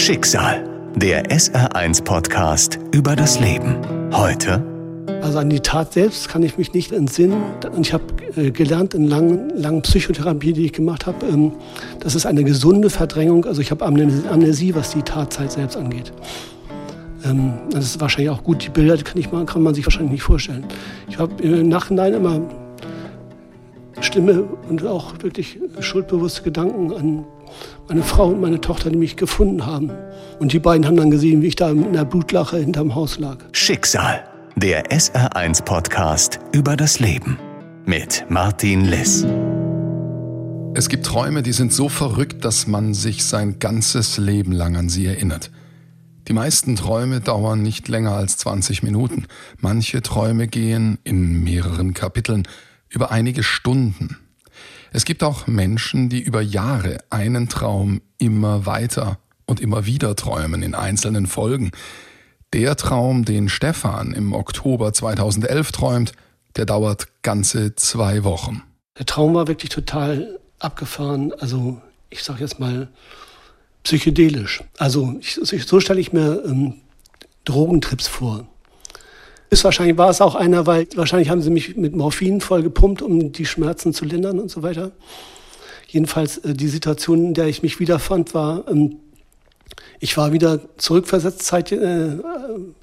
Schicksal. Der SR1 Podcast über das Leben. Heute. Also an die Tat selbst kann ich mich nicht entsinnen. Ich habe äh, gelernt in langen, langen Psychotherapie, die ich gemacht habe, ähm, das ist eine gesunde Verdrängung. Also ich habe Amnesie, was die Tatzeit selbst angeht. Ähm, das ist wahrscheinlich auch gut. Die Bilder kann, ich mal, kann man sich wahrscheinlich nicht vorstellen. Ich habe im Nachhinein immer Stimme und auch wirklich schuldbewusste Gedanken an meine Frau und meine Tochter, die mich gefunden haben. Und die beiden haben dann gesehen, wie ich da in der Blutlache hinterm Haus lag. Schicksal, der SR1-Podcast über das Leben mit Martin Liss. Es gibt Träume, die sind so verrückt, dass man sich sein ganzes Leben lang an sie erinnert. Die meisten Träume dauern nicht länger als 20 Minuten. Manche Träume gehen in mehreren Kapiteln über einige Stunden. Es gibt auch Menschen, die über Jahre einen Traum immer weiter und immer wieder träumen in einzelnen Folgen. Der Traum, den Stefan im Oktober 2011 träumt, der dauert ganze zwei Wochen. Der Traum war wirklich total abgefahren. Also ich sage jetzt mal psychedelisch. Also ich, so stelle ich mir ähm, Drogentrips vor. Ist wahrscheinlich war es auch einer, weil wahrscheinlich haben sie mich mit Morphin voll gepumpt, um die Schmerzen zu lindern und so weiter. Jedenfalls äh, die Situation, in der ich mich wiederfand, war, ähm, ich war wieder zurückversetzt, Zeit, äh,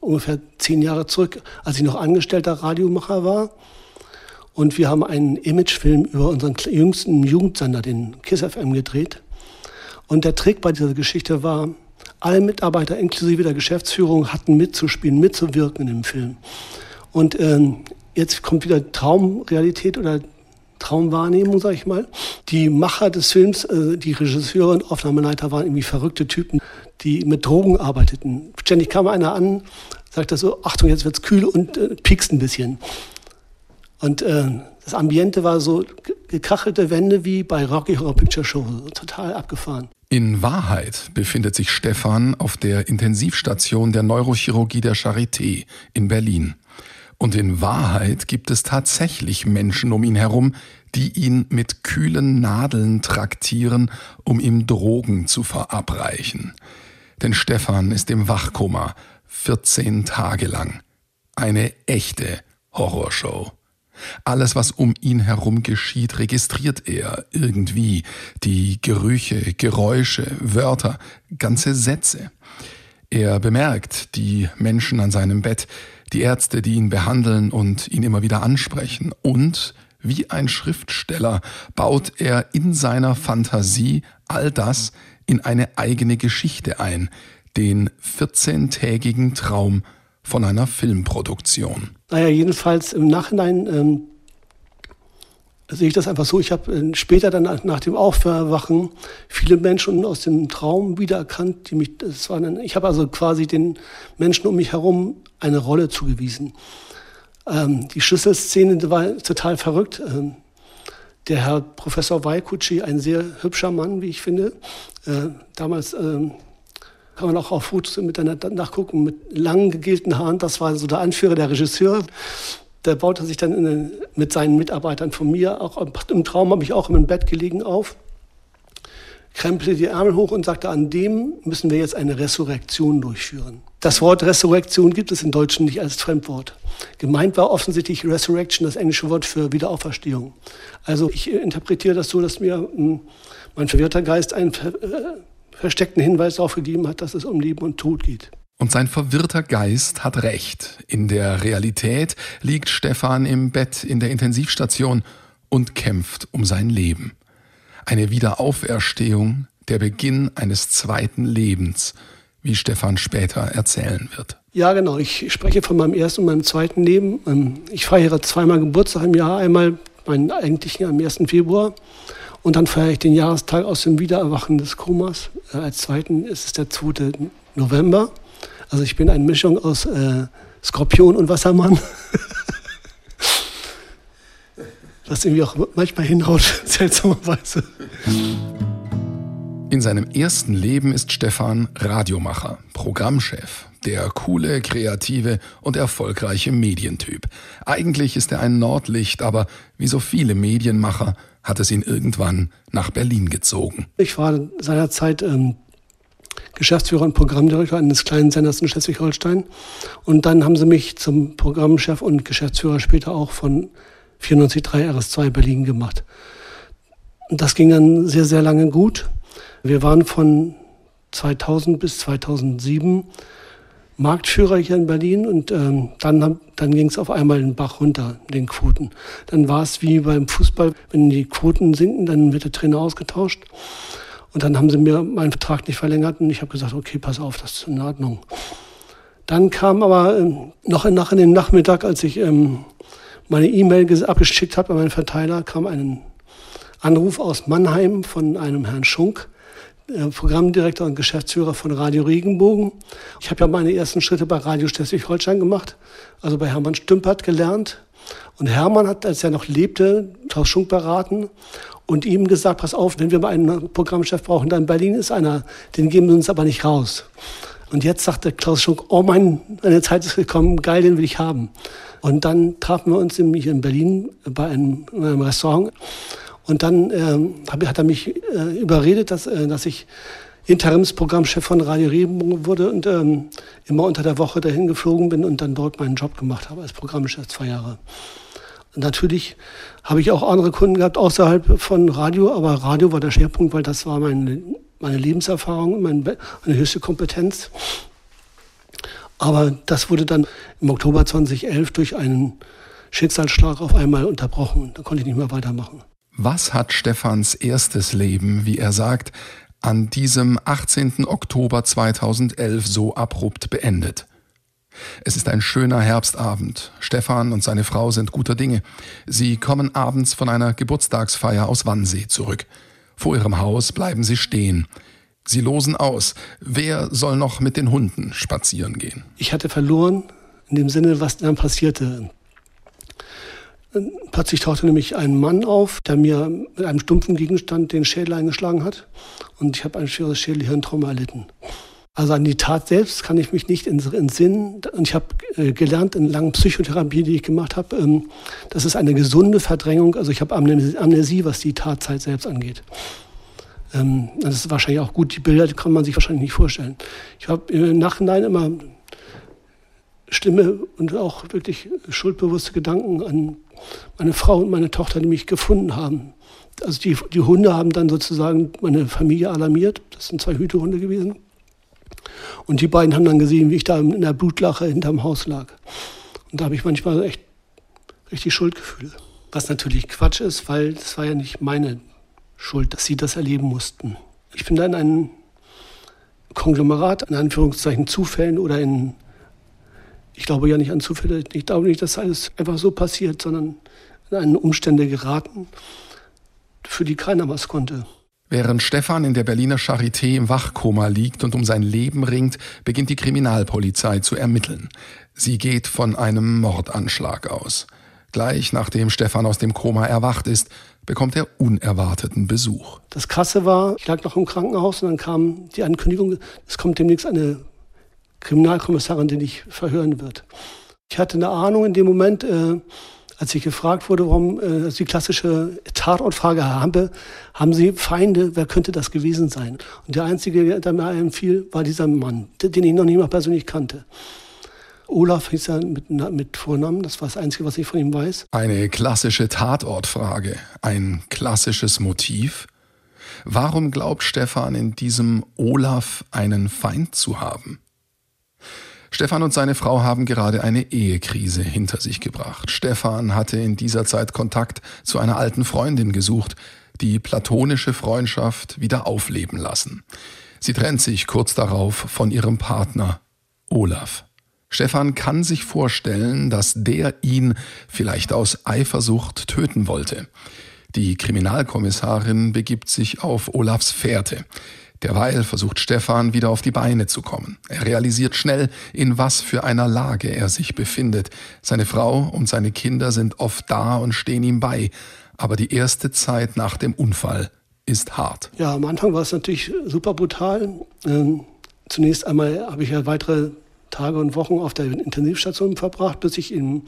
ungefähr zehn Jahre zurück, als ich noch angestellter Radiomacher war. Und wir haben einen Imagefilm über unseren jüngsten Jugendsender, den KISS FM, gedreht. Und der Trick bei dieser Geschichte war, alle Mitarbeiter inklusive der Geschäftsführung hatten mitzuspielen, mitzuwirken in dem Film. Und ähm, jetzt kommt wieder Traumrealität oder Traumwahrnehmung, sag ich mal. Die Macher des Films, äh, die Regisseure und Aufnahmeleiter waren irgendwie verrückte Typen, die mit Drogen arbeiteten. Ständig kam einer an, sagte so, Achtung, jetzt wird's kühl und äh, piekst ein bisschen. Und äh, das Ambiente war so gekachelte Wände wie bei Rocky Horror Picture Show, total abgefahren. In Wahrheit befindet sich Stefan auf der Intensivstation der Neurochirurgie der Charité in Berlin. Und in Wahrheit gibt es tatsächlich Menschen um ihn herum, die ihn mit kühlen Nadeln traktieren, um ihm Drogen zu verabreichen. Denn Stefan ist im Wachkoma 14 Tage lang. Eine echte Horrorshow. Alles, was um ihn herum geschieht, registriert er irgendwie. Die Gerüche, Geräusche, Wörter, ganze Sätze. Er bemerkt die Menschen an seinem Bett, die Ärzte, die ihn behandeln und ihn immer wieder ansprechen. Und wie ein Schriftsteller baut er in seiner Fantasie all das in eine eigene Geschichte ein, den 14-tägigen Traum von einer Filmproduktion. Naja, jedenfalls im Nachhinein ähm, sehe ich das einfach so. Ich habe äh, später dann nach dem Aufwachen viele Menschen aus dem Traum wiedererkannt, die mich, das war dann, ich habe also quasi den Menschen um mich herum eine Rolle zugewiesen. Ähm, die Schlüsselszene war total verrückt. Ähm, der Herr Professor Waikuchi, ein sehr hübscher Mann, wie ich finde, äh, damals ähm, kann man auch auf Fotos im Internet nachgucken, mit lang gegelten Haaren. Das war so der Anführer, der Regisseur. Der baute sich dann in, mit seinen Mitarbeitern von mir, auch im Traum habe ich auch im Bett gelegen auf, krempelte die Ärmel hoch und sagte, an dem müssen wir jetzt eine Resurrektion durchführen. Das Wort Resurrektion gibt es in Deutschen nicht als Fremdwort. Gemeint war offensichtlich Resurrection, das englische Wort für Wiederauferstehung. Also ich interpretiere das so, dass mir hm, mein verwirrter Geist ein äh, versteckten Hinweis darauf gegeben hat, dass es um Leben und Tod geht. Und sein verwirrter Geist hat recht. In der Realität liegt Stefan im Bett in der Intensivstation und kämpft um sein Leben. Eine Wiederauferstehung, der Beginn eines zweiten Lebens, wie Stefan später erzählen wird. Ja, genau. Ich spreche von meinem ersten und meinem zweiten Leben. Ähm, ich feiere zweimal Geburtstag im Jahr. Einmal meinen eigentlichen am 1. Februar und dann feiere ich den Jahrestag aus dem Wiedererwachen des Komas. Äh, als zweiten ist es der 2. November. Also ich bin eine Mischung aus äh, Skorpion und Wassermann. Was irgendwie auch manchmal hinhaut, seltsamerweise. In seinem ersten Leben ist Stefan Radiomacher, Programmchef, der coole, kreative und erfolgreiche Medientyp. Eigentlich ist er ein Nordlicht, aber wie so viele Medienmacher hat es ihn irgendwann nach Berlin gezogen. Ich war seinerzeit ähm, Geschäftsführer und Programmdirektor eines kleinen Senders in Schleswig-Holstein. Und dann haben sie mich zum Programmchef und Geschäftsführer später auch von 94.3 RS2 Berlin gemacht. Und das ging dann sehr, sehr lange gut. Wir waren von 2000 bis 2007 Marktführer hier in Berlin und ähm, dann, dann ging es auf einmal den Bach runter, den Quoten. Dann war es wie beim Fußball, wenn die Quoten sinken, dann wird der Trainer ausgetauscht. Und dann haben sie mir meinen Vertrag nicht verlängert und ich habe gesagt, okay, pass auf, das ist in Ordnung. Dann kam aber ähm, noch nach in dem Nachmittag, als ich ähm, meine E-Mail abgeschickt habe an meinen Verteiler, kam ein Anruf aus Mannheim von einem Herrn Schunk, Programmdirektor und Geschäftsführer von Radio Regenbogen. Ich habe ja meine ersten Schritte bei Radio Schleswig-Holstein gemacht, also bei Hermann Stümpert gelernt. Und Hermann hat, als er noch lebte, Klaus Schunk beraten und ihm gesagt, pass auf, wenn wir mal einen Programmchef brauchen, dann in Berlin ist einer, den geben wir uns aber nicht raus. Und jetzt sagte Klaus Schunk, oh mein, meine Zeit ist gekommen, geil, den will ich haben. Und dann trafen wir uns hier in Berlin bei einem, in einem Restaurant und dann ähm, hat er mich äh, überredet, dass, äh, dass ich Interimsprogrammchef von Radio Regenbogen wurde und ähm, immer unter der Woche dahin geflogen bin und dann dort meinen Job gemacht habe als Programmchef zwei Jahre. Und natürlich habe ich auch andere Kunden gehabt außerhalb von Radio, aber Radio war der Schwerpunkt, weil das war meine, meine Lebenserfahrung, meine, meine höchste Kompetenz. Aber das wurde dann im Oktober 2011 durch einen Schicksalsschlag auf einmal unterbrochen. Da konnte ich nicht mehr weitermachen. Was hat Stephans erstes Leben, wie er sagt, an diesem 18. Oktober 2011 so abrupt beendet? Es ist ein schöner Herbstabend. Stefan und seine Frau sind guter Dinge. Sie kommen abends von einer Geburtstagsfeier aus Wannsee zurück. Vor ihrem Haus bleiben sie stehen. Sie losen aus. Wer soll noch mit den Hunden spazieren gehen? Ich hatte verloren, in dem Sinne, was dann passierte. Plötzlich tauchte nämlich ein Mann auf, der mir mit einem stumpfen Gegenstand den Schädel eingeschlagen hat. Und ich habe ein schweres Schädelhirntrauma erlitten. Also an die Tat selbst kann ich mich nicht entsinnen. Und ich habe äh, gelernt in langen Psychotherapie, die ich gemacht habe, ähm, das ist eine gesunde Verdrängung. Also ich habe Amnesie, was die Tatzeit selbst angeht. Ähm, das ist wahrscheinlich auch gut. Die Bilder kann man sich wahrscheinlich nicht vorstellen. Ich habe im Nachhinein immer Stimme und auch wirklich schuldbewusste Gedanken an meine Frau und meine Tochter, die mich gefunden haben. Also die, die Hunde haben dann sozusagen meine Familie alarmiert. Das sind zwei Hütehunde gewesen. Und die beiden haben dann gesehen, wie ich da in der Blutlache hinterm Haus lag. Und da habe ich manchmal echt richtig Schuldgefühle. Was natürlich Quatsch ist, weil es war ja nicht meine Schuld, dass sie das erleben mussten. Ich bin da in einem Konglomerat, in Anführungszeichen Zufällen oder in ich glaube ja nicht an Zufälle. Ich glaube nicht, dass alles einfach so passiert, sondern in eine Umstände geraten, für die keiner was konnte. Während Stefan in der Berliner Charité im Wachkoma liegt und um sein Leben ringt, beginnt die Kriminalpolizei zu ermitteln. Sie geht von einem Mordanschlag aus. Gleich nachdem Stefan aus dem Koma erwacht ist, bekommt er unerwarteten Besuch. Das Krasse war, ich lag noch im Krankenhaus und dann kam die Ankündigung, es kommt demnächst eine Kriminalkommissarin, die dich verhören wird. Ich hatte eine Ahnung in dem Moment, äh, als ich gefragt wurde, warum äh, also die klassische Tatortfrage habe, haben Sie Feinde, wer könnte das gewesen sein? Und der Einzige, der mir einfiel, war dieser Mann, den ich noch nicht mal persönlich kannte. Olaf hieß er mit, mit Vornamen, das war das Einzige, was ich von ihm weiß. Eine klassische Tatortfrage, ein klassisches Motiv. Warum glaubt Stefan in diesem Olaf einen Feind zu haben? Stefan und seine Frau haben gerade eine Ehekrise hinter sich gebracht. Stefan hatte in dieser Zeit Kontakt zu einer alten Freundin gesucht, die platonische Freundschaft wieder aufleben lassen. Sie trennt sich kurz darauf von ihrem Partner Olaf. Stefan kann sich vorstellen, dass der ihn vielleicht aus Eifersucht töten wollte. Die Kriminalkommissarin begibt sich auf Olafs Fährte. Derweil versucht Stefan wieder auf die Beine zu kommen. Er realisiert schnell, in was für einer Lage er sich befindet. Seine Frau und seine Kinder sind oft da und stehen ihm bei. Aber die erste Zeit nach dem Unfall ist hart. Ja, am Anfang war es natürlich super brutal. Ähm, zunächst einmal habe ich ja weitere Tage und Wochen auf der Intensivstation verbracht, bis ich in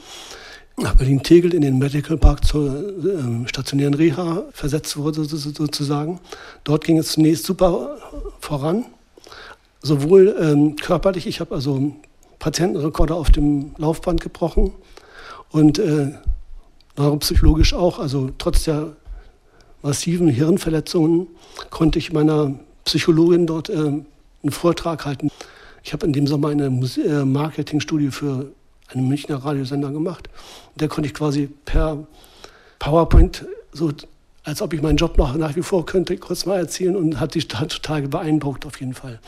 nach Berlin-Tegel in den Medical Park zur äh, stationären Reha versetzt wurde, sozusagen. Dort ging es zunächst super voran. sowohl ähm, körperlich, ich habe also Patientenrekorder auf dem Laufband gebrochen und äh, neuropsychologisch auch, also trotz der massiven Hirnverletzungen konnte ich meiner Psychologin dort äh, einen Vortrag halten. Ich habe in dem Sommer eine äh, Marketingstudie für einen Münchner Radiosender gemacht. Und der konnte ich quasi per PowerPoint, so als ob ich meinen Job noch nach wie vor könnte, kurz mal erzählen und hat dich total beeindruckt auf jeden Fall.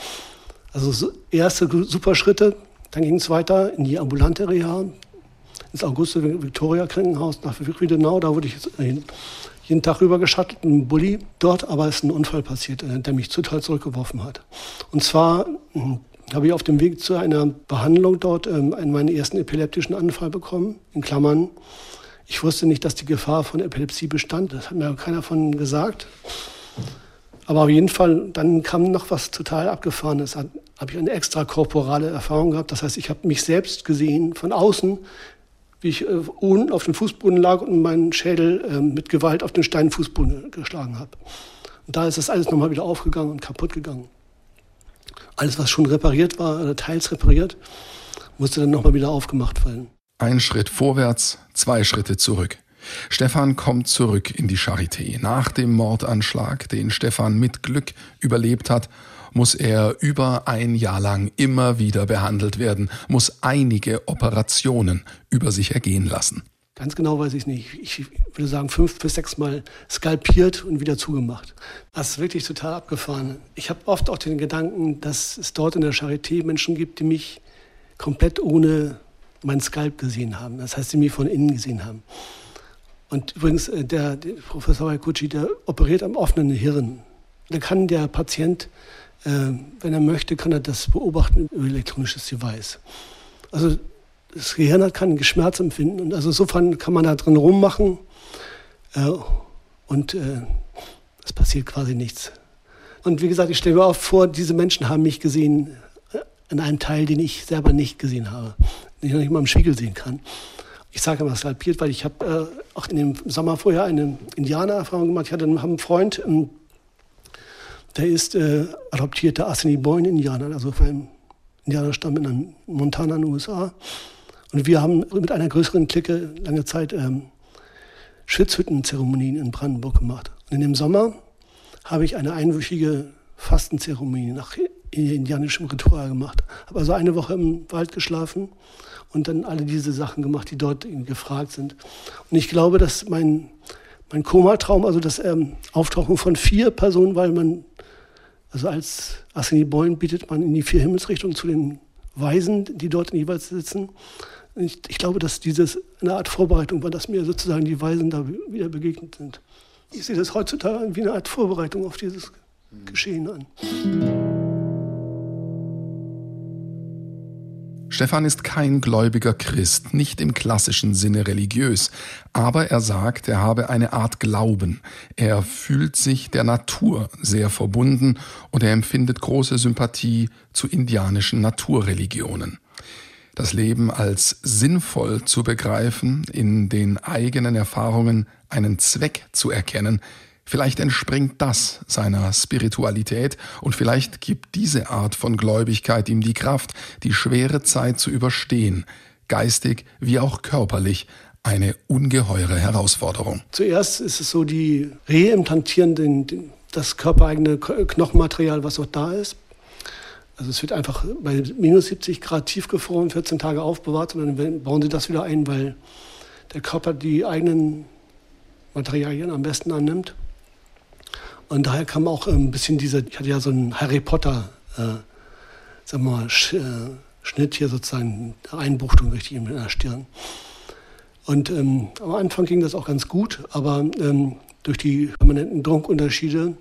Also so erste super Schritte, dann ging es weiter in die ambulante Reha, ins Auguste Victoria Krankenhaus nach Wiedenau. Da wurde ich jeden Tag rüber geschattelt, ein Bulli. Dort aber ist ein Unfall passiert, äh, der mich total zurückgeworfen hat. Und zwar hm, habe ich auf dem Weg zu einer Behandlung dort ähm, meinen ersten epileptischen Anfall bekommen. In Klammern, ich wusste nicht, dass die Gefahr von Epilepsie bestand. Das hat mir keiner von gesagt. Aber auf jeden Fall, dann kam noch was total Abgefahrenes. Habe ich eine extrakorporale Erfahrung gehabt. Das heißt, ich habe mich selbst gesehen von außen, wie ich äh, auf dem Fußboden lag und meinen Schädel äh, mit Gewalt auf den Steinfußboden geschlagen habe. Und da ist das alles nochmal wieder aufgegangen und kaputt gegangen. Alles, was schon repariert war, oder teils repariert, musste dann nochmal wieder aufgemacht werden. Ein Schritt vorwärts, zwei Schritte zurück. Stefan kommt zurück in die Charité. Nach dem Mordanschlag, den Stefan mit Glück überlebt hat, muss er über ein Jahr lang immer wieder behandelt werden, muss einige Operationen über sich ergehen lassen. Ganz genau weiß ich nicht. Ich würde sagen, fünf bis sechs Mal skalpiert und wieder zugemacht. Das ist wirklich total abgefahren. Ich habe oft auch den Gedanken, dass es dort in der Charité Menschen gibt, die mich komplett ohne mein Skalp gesehen haben. Das heißt, die mich von innen gesehen haben. Und übrigens, äh, der, der Professor Waikuchi, der operiert am offenen Hirn. Da kann der Patient äh, wenn er möchte, kann er das beobachten über elektronisches Device. Also das Gehirn hat keinen Geschmerz empfinden und also insofern kann man da drin rummachen äh, und äh, es passiert quasi nichts. Und wie gesagt, ich stelle mir auch vor, diese Menschen haben mich gesehen äh, in einem Teil, den ich selber nicht gesehen habe, den ich noch nicht mal im Spiegel sehen kann. Ich sage immer skalpiert, weil ich habe äh, auch in dem Sommer vorher eine Indianererfahrung gemacht. Ich hatte einen, einen Freund, einen der ist äh, adoptierter Assiniboine-Indianer, also von einem Indianerstamm in Montana in den USA. Und wir haben mit einer größeren Clique lange Zeit ähm, Schwitzhütten-Zeremonien in Brandenburg gemacht. Und in dem Sommer habe ich eine einwöchige Fastenzeremonie nach indianischem Ritual gemacht. Habe also eine Woche im Wald geschlafen und dann alle diese Sachen gemacht, die dort gefragt sind. Und ich glaube, dass mein, mein Komatraum, also das ähm, Auftauchen von vier Personen, weil man also als Assini Boyne bietet man in die vier Himmelsrichtungen zu den Weisen, die dort jeweils sitzen. Ich, ich, glaube, dass dieses eine Art Vorbereitung war, dass mir sozusagen die Weisen da wieder begegnet sind. Ich sehe das heutzutage wie eine Art Vorbereitung auf dieses Geschehen an. Stefan ist kein gläubiger Christ, nicht im klassischen Sinne religiös, aber er sagt, er habe eine Art Glauben. Er fühlt sich der Natur sehr verbunden und er empfindet große Sympathie zu indianischen Naturreligionen. Das Leben als sinnvoll zu begreifen, in den eigenen Erfahrungen einen Zweck zu erkennen, Vielleicht entspringt das seiner Spiritualität und vielleicht gibt diese Art von Gläubigkeit ihm die Kraft, die schwere Zeit zu überstehen, geistig wie auch körperlich, eine ungeheure Herausforderung. Zuerst ist es so, die reimplantieren den, den, das körpereigene Knochenmaterial, was auch da ist. Also es wird einfach bei minus 70 Grad tiefgefroren, 14 Tage aufbewahrt und dann bauen sie das wieder ein, weil der Körper die eigenen Materialien am besten annimmt. Und daher kam auch ein bisschen diese, ich hatte ja so einen Harry Potter, äh, sagen wir mal, Sch, äh, Schnitt hier sozusagen, Einbuchtung richtig in der Stirn. Und ähm, am Anfang ging das auch ganz gut, aber ähm, durch die permanenten Druckunterschiede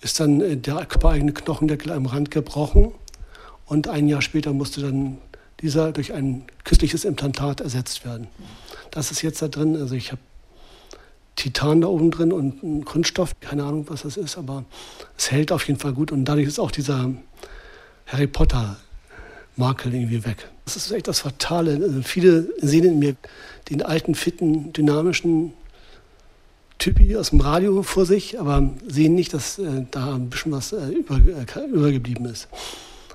ist dann äh, der körpereigene Knochendeckel am Rand gebrochen und ein Jahr später musste dann dieser durch ein künstliches Implantat ersetzt werden. Das ist jetzt da drin. Also ich habe Titan da oben drin und ein Kunststoff, keine Ahnung, was das ist, aber es hält auf jeden Fall gut und dadurch ist auch dieser Harry Potter Makel irgendwie weg. Das ist echt das Fatale. Also viele sehen in mir den alten, fitten, dynamischen Typi aus dem Radio vor sich, aber sehen nicht, dass äh, da ein bisschen was äh, über, äh, übergeblieben ist.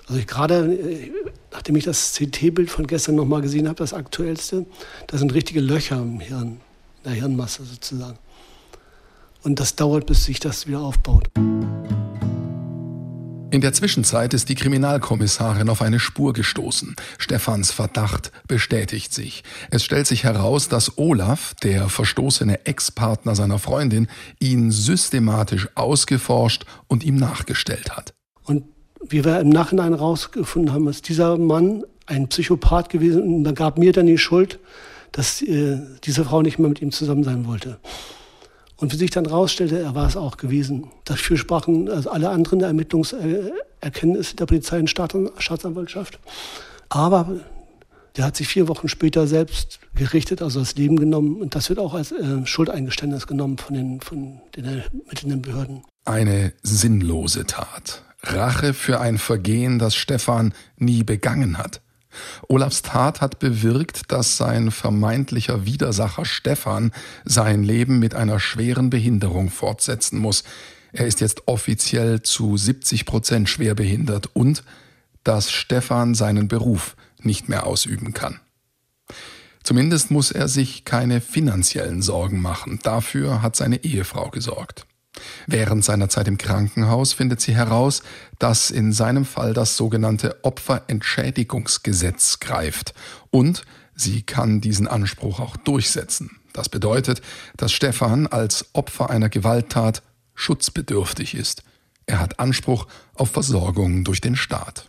Also gerade, äh, nachdem ich das CT-Bild von gestern nochmal gesehen habe, das aktuellste, da sind richtige Löcher im Hirn, in der Hirnmasse sozusagen. Und das dauert, bis sich das wieder aufbaut. In der Zwischenzeit ist die Kriminalkommissarin auf eine Spur gestoßen. Stefans Verdacht bestätigt sich. Es stellt sich heraus, dass Olaf, der verstoßene Ex-Partner seiner Freundin, ihn systematisch ausgeforscht und ihm nachgestellt hat. Und wie wir im Nachhinein herausgefunden haben, ist dieser Mann ein Psychopath gewesen und er gab mir dann die Schuld, dass äh, diese Frau nicht mehr mit ihm zusammen sein wollte. Und wie sich dann herausstellte, er war es auch gewesen. Dafür sprachen also alle anderen Ermittlungserkenntnisse der Polizei und Staatsanwaltschaft. Aber der hat sich vier Wochen später selbst gerichtet, also das Leben genommen. Und das wird auch als äh, Schuldeingeständnis genommen von den, von den ermittelnden Behörden. Eine sinnlose Tat. Rache für ein Vergehen, das Stefan nie begangen hat. Olafs Tat hat bewirkt, dass sein vermeintlicher Widersacher Stefan sein Leben mit einer schweren Behinderung fortsetzen muss. Er ist jetzt offiziell zu 70 Prozent schwerbehindert und dass Stefan seinen Beruf nicht mehr ausüben kann. Zumindest muss er sich keine finanziellen Sorgen machen. Dafür hat seine Ehefrau gesorgt. Während seiner Zeit im Krankenhaus findet sie heraus, dass in seinem Fall das sogenannte Opferentschädigungsgesetz greift und sie kann diesen Anspruch auch durchsetzen. Das bedeutet, dass Stefan als Opfer einer Gewalttat schutzbedürftig ist. Er hat Anspruch auf Versorgung durch den Staat.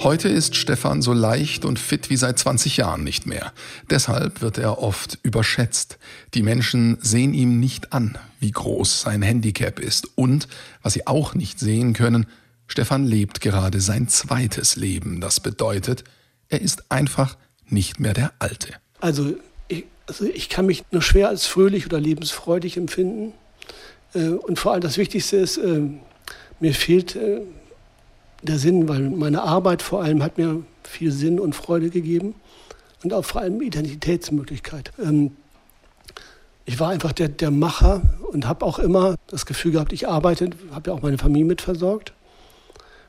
Heute ist Stefan so leicht und fit wie seit 20 Jahren nicht mehr. Deshalb wird er oft überschätzt. Die Menschen sehen ihm nicht an, wie groß sein Handicap ist. Und, was sie auch nicht sehen können, Stefan lebt gerade sein zweites Leben. Das bedeutet, er ist einfach nicht mehr der Alte. Also ich, also ich kann mich nur schwer als fröhlich oder lebensfreudig empfinden. Äh, und vor allem das Wichtigste ist, äh, mir fehlt äh, der Sinn, weil meine Arbeit vor allem hat mir viel Sinn und Freude gegeben und auch vor allem Identitätsmöglichkeit. Ähm, ich war einfach der, der Macher und habe auch immer das Gefühl gehabt, ich arbeite, habe ja auch meine Familie mitversorgt.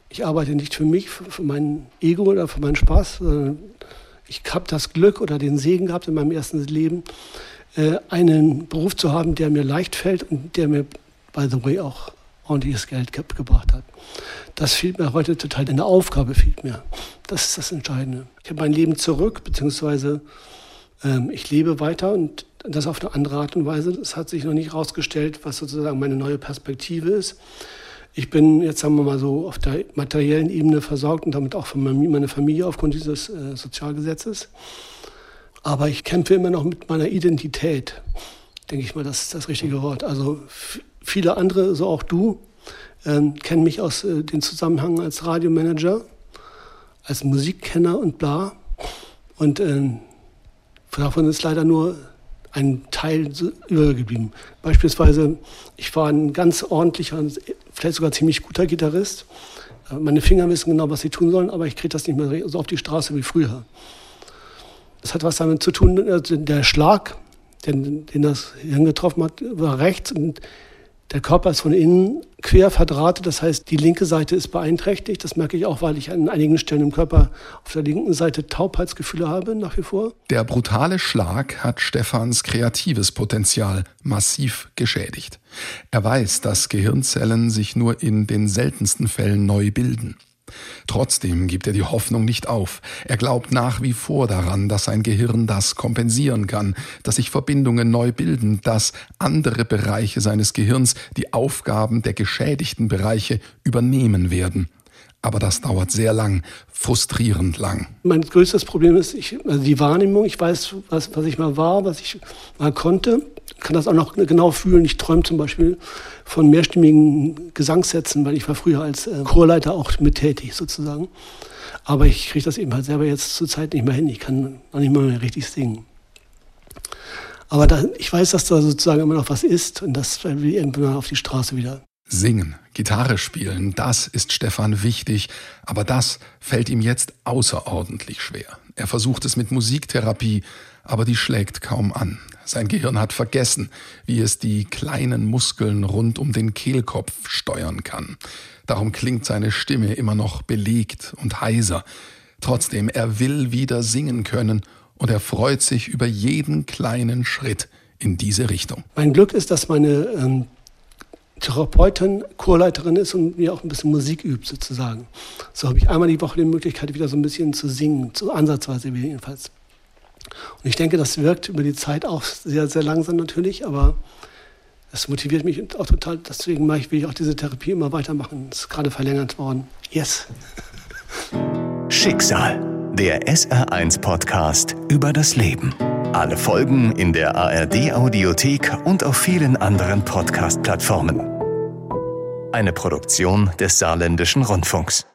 Ich arbeite nicht für mich, für, für mein Ego oder für meinen Spaß, sondern ich habe das Glück oder den Segen gehabt in meinem ersten Leben, äh, einen Beruf zu haben, der mir leicht fällt und der mir, by the way, auch ordentliches Geld gebracht hat. Das fehlt mir heute total. Eine Aufgabe fehlt mir. Das ist das Entscheidende. Ich habe mein Leben zurück, beziehungsweise ähm, ich lebe weiter und das auf eine andere Art und Weise. Es hat sich noch nicht herausgestellt, was sozusagen meine neue Perspektive ist. Ich bin jetzt, sagen wir mal so, auf der materiellen Ebene versorgt und damit auch für meine Familie aufgrund dieses äh, Sozialgesetzes. Aber ich kämpfe immer noch mit meiner Identität, denke ich mal, das ist das richtige Wort. Also viele andere, so auch du, ähm, kennen mich aus äh, den Zusammenhang als Radiomanager, als Musikkenner und bla. Und ähm, davon ist leider nur ein Teil übergeblieben. Beispielsweise, ich war ein ganz ordentlicher, vielleicht sogar ziemlich guter Gitarrist. Äh, meine Finger wissen genau, was sie tun sollen, aber ich kriege das nicht mehr so auf die Straße wie früher. Das hat was damit zu tun, also der Schlag, den, den das Hirn getroffen hat, war rechts und der Körper ist von innen quer verdrahtet, das heißt, die linke Seite ist beeinträchtigt. Das merke ich auch, weil ich an einigen Stellen im Körper auf der linken Seite Taubheitsgefühle habe, nach wie vor. Der brutale Schlag hat Stefans kreatives Potenzial massiv geschädigt. Er weiß, dass Gehirnzellen sich nur in den seltensten Fällen neu bilden. Trotzdem gibt er die Hoffnung nicht auf. Er glaubt nach wie vor daran, dass sein Gehirn das kompensieren kann, dass sich Verbindungen neu bilden, dass andere Bereiche seines Gehirns die Aufgaben der geschädigten Bereiche übernehmen werden. Aber das dauert sehr lang, frustrierend lang. Mein größtes Problem ist ich, also die Wahrnehmung. Ich weiß, was, was ich mal war, was ich mal konnte kann das auch noch genau fühlen. Ich träume zum Beispiel von mehrstimmigen Gesangssätzen, weil ich war früher als äh, Chorleiter auch mit tätig sozusagen. Aber ich kriege das eben halt selber jetzt zur Zeit nicht mehr hin. Ich kann noch nicht mal mehr richtig singen. Aber da, ich weiß, dass da sozusagen immer noch was ist und das will irgendwann auf die Straße wieder. Singen, Gitarre spielen, das ist Stefan wichtig, aber das fällt ihm jetzt außerordentlich schwer. Er versucht es mit Musiktherapie, aber die schlägt kaum an. Sein Gehirn hat vergessen, wie es die kleinen Muskeln rund um den Kehlkopf steuern kann. Darum klingt seine Stimme immer noch belegt und heiser. Trotzdem, er will wieder singen können und er freut sich über jeden kleinen Schritt in diese Richtung. Mein Glück ist, dass meine ähm, Therapeutin Chorleiterin ist und mir auch ein bisschen Musik übt sozusagen. So habe ich einmal die Woche die Möglichkeit, wieder so ein bisschen zu singen, so ansatzweise jedenfalls. Und ich denke, das wirkt über die Zeit auch sehr, sehr langsam natürlich, aber das motiviert mich auch total. Deswegen will ich auch diese Therapie immer weitermachen. Das ist gerade verlängert worden. Yes. Schicksal, der SR1-Podcast über das Leben. Alle Folgen in der ARD-Audiothek und auf vielen anderen Podcast-Plattformen. Eine Produktion des Saarländischen Rundfunks.